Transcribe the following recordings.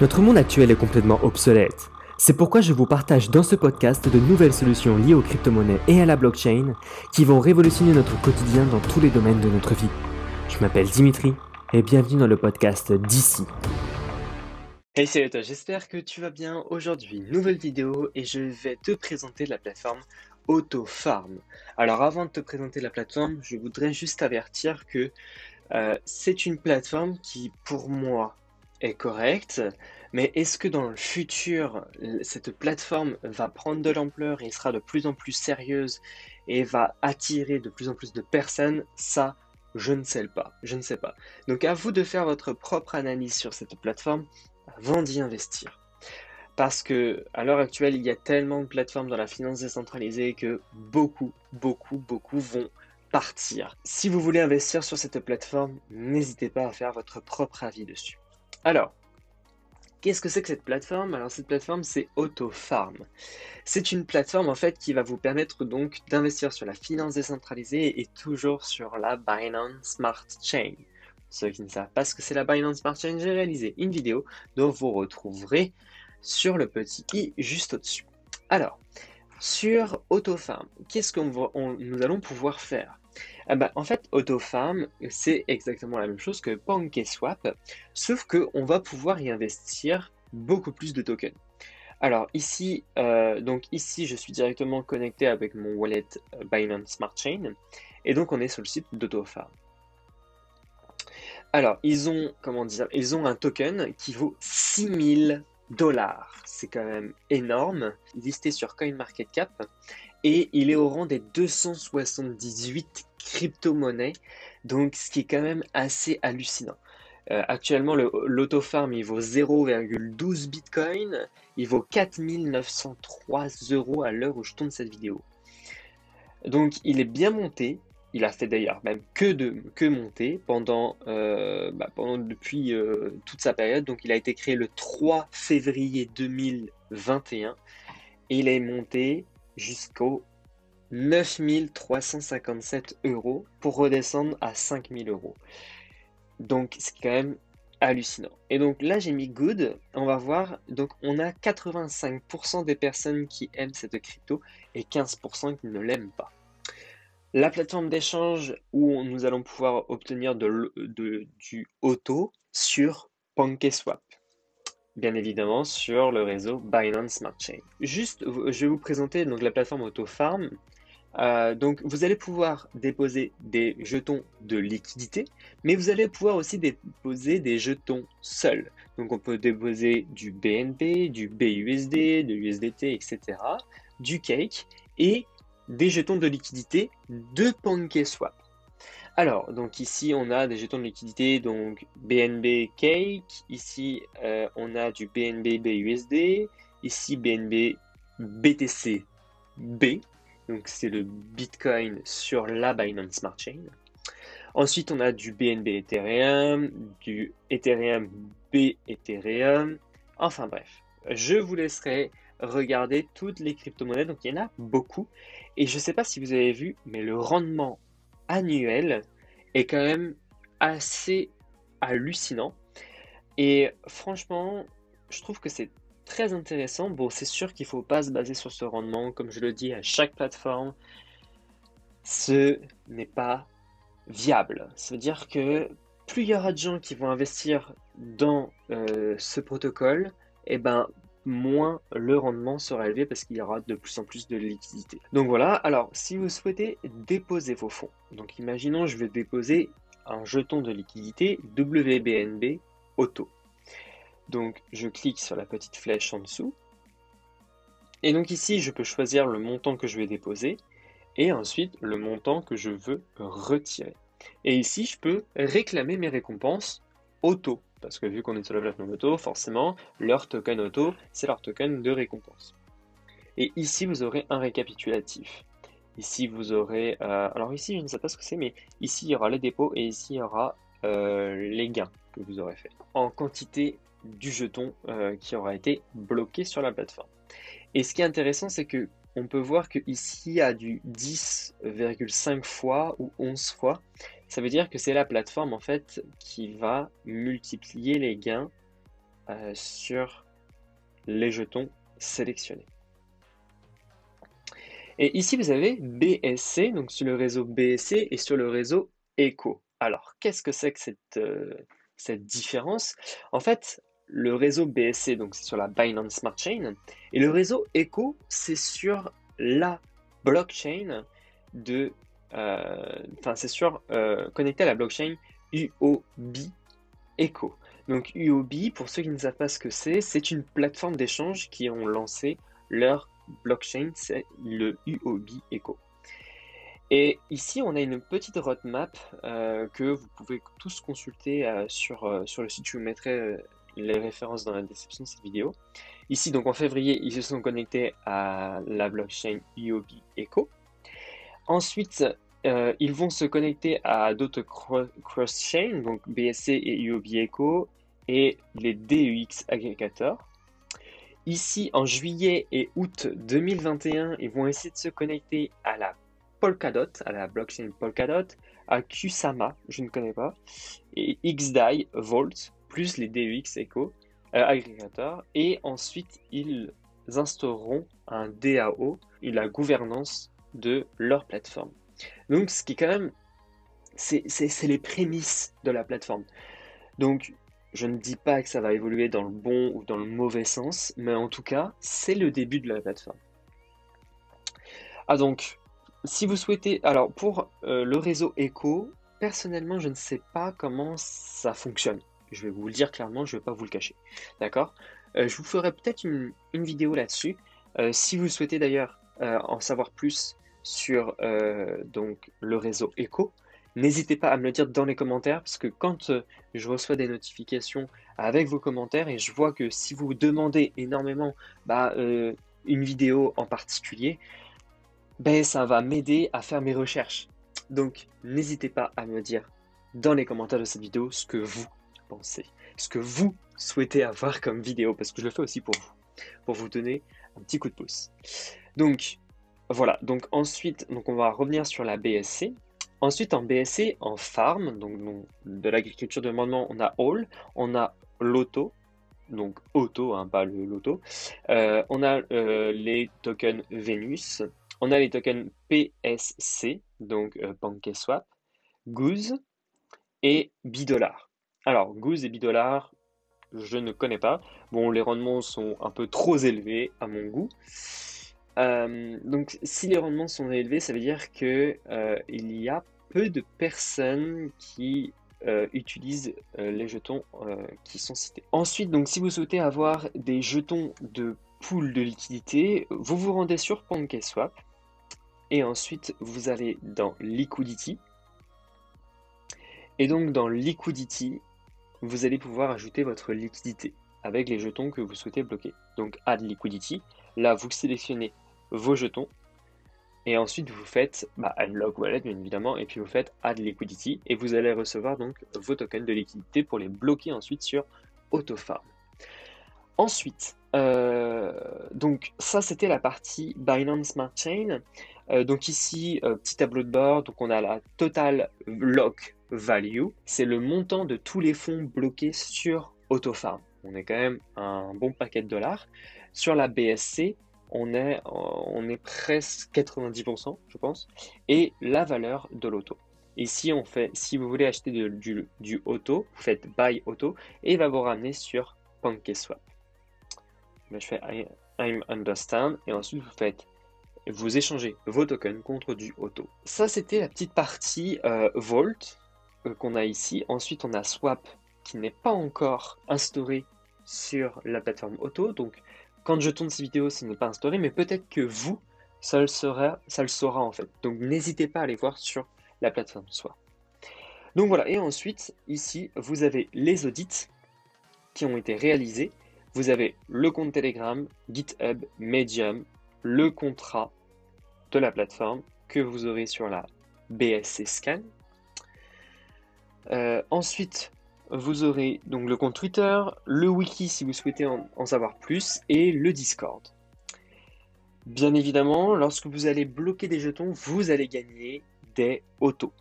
Notre monde actuel est complètement obsolète. C'est pourquoi je vous partage dans ce podcast de nouvelles solutions liées aux crypto-monnaies et à la blockchain qui vont révolutionner notre quotidien dans tous les domaines de notre vie. Je m'appelle Dimitri et bienvenue dans le podcast d'ici. Hey salut toi, j'espère que tu vas bien. Aujourd'hui, nouvelle vidéo et je vais te présenter la plateforme AutoFarm. Alors avant de te présenter la plateforme, je voudrais juste avertir que euh, c'est une plateforme qui pour moi est correcte, mais est-ce que dans le futur, cette plateforme va prendre de l'ampleur et sera de plus en plus sérieuse et va attirer de plus en plus de personnes? Ça, je ne sais pas. Je ne sais pas. Donc à vous de faire votre propre analyse sur cette plateforme avant d'y investir. Parce que à l'heure actuelle, il y a tellement de plateformes dans la finance décentralisée que beaucoup, beaucoup, beaucoup vont partir. Si vous voulez investir sur cette plateforme, n'hésitez pas à faire votre propre avis dessus. Alors, qu'est-ce que c'est que cette plateforme? Alors cette plateforme c'est AutoFarm. C'est une plateforme en fait qui va vous permettre donc d'investir sur la finance décentralisée et toujours sur la Binance Smart Chain. Ceux qui ne savent pas ce que c'est la Binance Smart Chain, j'ai réalisé une vidéo dont vous retrouverez sur le petit i juste au-dessus. Alors, sur AutoFarm, qu'est-ce que nous allons pouvoir faire? Ah bah, en fait, AutoFarm, c'est exactement la même chose que PancakeSwap, sauf qu'on va pouvoir y investir beaucoup plus de tokens. Alors ici, euh, donc ici, je suis directement connecté avec mon wallet euh, Binance Smart Chain, et donc on est sur le site d'AutoFarm. Alors, ils ont, comment dire, ils ont un token qui vaut 6000 dollars. C'est quand même énorme, listé sur CoinMarketCap et il est au rang des 278 crypto-monnaies, donc ce qui est quand même assez hallucinant. Euh, actuellement, l'autofarm, il vaut 0,12 bitcoin, il vaut 4903 euros à l'heure où je tourne cette vidéo. Donc il est bien monté, il a fait d'ailleurs même que, de, que monter pendant, euh, bah, pendant depuis euh, toute sa période. Donc il a été créé le 3 février 2021 et il est monté jusqu'au 9357 euros pour redescendre à 5000 euros. Donc c'est quand même hallucinant. Et donc là j'ai mis good, on va voir, donc on a 85% des personnes qui aiment cette crypto et 15% qui ne l'aiment pas. La plateforme d'échange où nous allons pouvoir obtenir de, du auto sur PancakeSwap bien évidemment sur le réseau Binance Smart Chain. Juste, je vais vous présenter donc la plateforme AutoFarm. Euh, donc, vous allez pouvoir déposer des jetons de liquidité, mais vous allez pouvoir aussi déposer des jetons seuls. Donc, on peut déposer du BNB, du BUSD, de USDT, etc., du Cake et des jetons de liquidité de PancakeSwap. Alors, donc ici, on a des jetons de liquidité, donc BNB Cake. Ici, euh, on a du BNB BUSD. Ici, BNB BTC B. Donc, c'est le Bitcoin sur la Binance Smart Chain. Ensuite, on a du BNB Ethereum, du Ethereum B Ethereum. Enfin bref, je vous laisserai regarder toutes les crypto-monnaies. Donc, il y en a beaucoup. Et je ne sais pas si vous avez vu, mais le rendement annuel est quand même assez hallucinant. Et franchement, je trouve que c'est très intéressant. Bon, c'est sûr qu'il ne faut pas se baser sur ce rendement, comme je le dis à chaque plateforme. Ce n'est pas viable. Ça veut dire que plus il y aura de gens qui vont investir dans euh, ce protocole, et eh ben moins le rendement sera élevé parce qu'il y aura de plus en plus de liquidité. Donc voilà, alors si vous souhaitez déposer vos fonds, donc imaginons je vais déposer un jeton de liquidité WBNB Auto. Donc je clique sur la petite flèche en dessous. Et donc ici, je peux choisir le montant que je vais déposer et ensuite le montant que je veux retirer. Et ici, je peux réclamer mes récompenses auto. Parce que vu qu'on est sur la plateforme auto, forcément, leur token auto, c'est leur token de récompense. Et ici, vous aurez un récapitulatif. Ici, vous aurez... Euh, alors ici, je ne sais pas ce que c'est, mais ici, il y aura les dépôts et ici, il y aura euh, les gains que vous aurez fait en quantité du jeton euh, qui aura été bloqué sur la plateforme. Et ce qui est intéressant, c'est que on peut voir que ici, il y a du 10,5 fois ou 11 fois. Ça veut dire que c'est la plateforme en fait qui va multiplier les gains euh, sur les jetons sélectionnés. Et ici, vous avez BSC, donc sur le réseau BSC et sur le réseau ECHO. Alors, qu'est-ce que c'est que cette, euh, cette différence? En fait, le réseau BSC, donc c'est sur la Binance Smart Chain, et le réseau ECHO, c'est sur la blockchain de. Euh, enfin, c'est sur euh, connecté à la blockchain UOB Echo. Donc UOB, pour ceux qui ne savent pas ce que c'est, c'est une plateforme d'échange qui ont lancé leur blockchain, c'est le UOB Echo. Et ici, on a une petite roadmap euh, que vous pouvez tous consulter sur, sur le site. Je vous mettrai les références dans la description de cette vidéo. Ici, donc en février, ils se sont connectés à la blockchain UOB Echo. Ensuite, ils vont se connecter à d'autres cross-chains, donc BSC et UOB Echo, et les DEX aggregators. Ici, en juillet et août 2021, ils vont essayer de se connecter à la Polkadot, à la blockchain Polkadot, à Kusama, je ne connais pas, et XDAI, Vault, plus les DEX Echo, euh, et ensuite ils instaureront un DAO, et la gouvernance de leur plateforme. Donc, ce qui est quand même, c'est les prémices de la plateforme. Donc, je ne dis pas que ça va évoluer dans le bon ou dans le mauvais sens, mais en tout cas, c'est le début de la plateforme. Ah donc, si vous souhaitez... Alors, pour euh, le réseau Echo, personnellement, je ne sais pas comment ça fonctionne. Je vais vous le dire clairement, je ne vais pas vous le cacher. D'accord? Euh, Je vous ferai peut-être une, vidéo là-dessus. Euh, si vous souhaitez d'ailleurs en savoir plus sur donc, le réseau Echo, N'hésitez pas à me le dire dans les commentaires parce que quand euh, je reçois des notifications avec vos commentaires et je vois que si vous demandez énormément bah, euh, une vidéo en particulier, ben, ça va m'aider à faire mes recherches. Donc n'hésitez pas à me dire dans les commentaires de cette vidéo ce que vous pensez, ce que vous souhaitez avoir comme vidéo parce que je le fais aussi pour vous, pour vous donner un petit coup de pouce. Donc voilà, donc ensuite on va revenir sur la BSC. Ensuite, en BSC, en farm, donc, de l'agriculture de demandement, on a all, on a l'auto, donc auto, hein, pas le loto. Euh, on a euh, les tokens Venus, on a les tokens PSC, donc euh, Goose et Bidollar. Alors, Goose et Bidollar, je ne connais pas. Bon, les rendements sont un peu trop élevés à mon goût. donc, si les rendements sont élevés, ça veut dire que il y a peu de personnes qui euh, utilisent euh, les jetons euh, qui sont cités. Ensuite, donc, si vous souhaitez avoir des jetons de pool de liquidité, vous vous rendez sur PancakeSwap et ensuite vous allez dans Liquidity. Et donc dans Liquidity, vous allez pouvoir ajouter votre liquidité avec les jetons que vous souhaitez bloquer. Donc Add Liquidity, là vous sélectionnez vos jetons et ensuite, vous faites bah, Unlock Wallet, bien évidemment, et puis vous faites Add Liquidity, et vous allez recevoir donc vos tokens de liquidité pour les bloquer ensuite sur AutoFarm. Ensuite, euh, donc ça c'était la partie Binance Smart Chain. Euh, donc ici, euh, petit tableau de bord, donc on a la Total Lock Value, c'est le montant de tous les fonds bloqués sur AutoFarm. On est quand même un bon paquet de dollars. Sur la BSC, on est, on est presque 90%, je pense, et la valeur de l'auto. Ici, on fait, si vous voulez acheter du, du, auto, vous faites buy auto et il va vous ramener sur PancakeSwap. je fais I'm understand et ensuite vous faites, vous échangez vos tokens contre du auto. Ça, c'était la petite partie euh, Vault euh, qu'on a ici. Ensuite, on a Swap qui n'est pas encore instauré sur la plateforme auto. Donc, quand je tourne ces vidéos, ce n'est pas instauré, mais peut-être que vous, ça le, sera, ça le saura en fait. Donc n'hésitez pas à aller voir sur la plateforme soit. Donc voilà, et ensuite, ici, vous avez les audits qui ont été réalisés. Vous avez le compte Telegram, GitHub, Medium, le contrat de la plateforme que vous aurez sur la BSC Scan. Euh, ensuite, vous aurez donc le compte Twitter, le wiki si vous souhaitez en, savoir plus, et le Discord. Bien évidemment, lorsque vous allez bloquer des jetons, vous allez gagner des autos.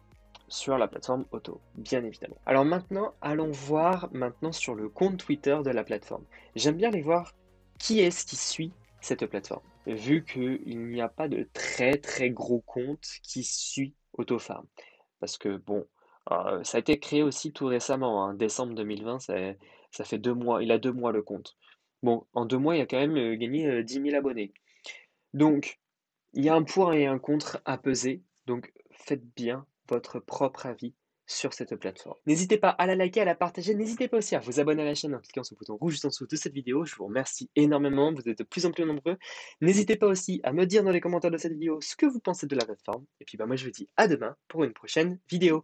sur la plateforme auto, bien évidemment. Alors maintenant, allons voir maintenant sur le compte Twitter de la plateforme. J'aime bien aller voir qui est-ce qui suit cette plateforme, vu qu'il n'y a pas de très très gros compte qui suit AutoFarm. Parce que bon, euh, ça a été créé aussi tout récemment, en hein. décembre 2020, ça, ça, fait deux mois, il a deux mois le compte. Bon, en deux mois, il a quand même euh, gagné 10 euh, 000 abonnés. Donc, il y a un pour et un contre à peser, donc faites bien votre propre avis sur cette plateforme. N'hésitez pas à la liker, à la partager, n'hésitez pas aussi à vous abonner à la chaîne en cliquant sur le bouton rouge juste en dessous de cette vidéo. Je vous remercie énormément, vous êtes de plus en plus nombreux. N'hésitez pas aussi à me dire dans les commentaires de cette vidéo ce que vous pensez de la plateforme. Et puis bah, moi je vous dis à demain pour une prochaine vidéo.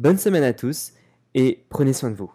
Bonne semaine à tous et prenez soin de vous.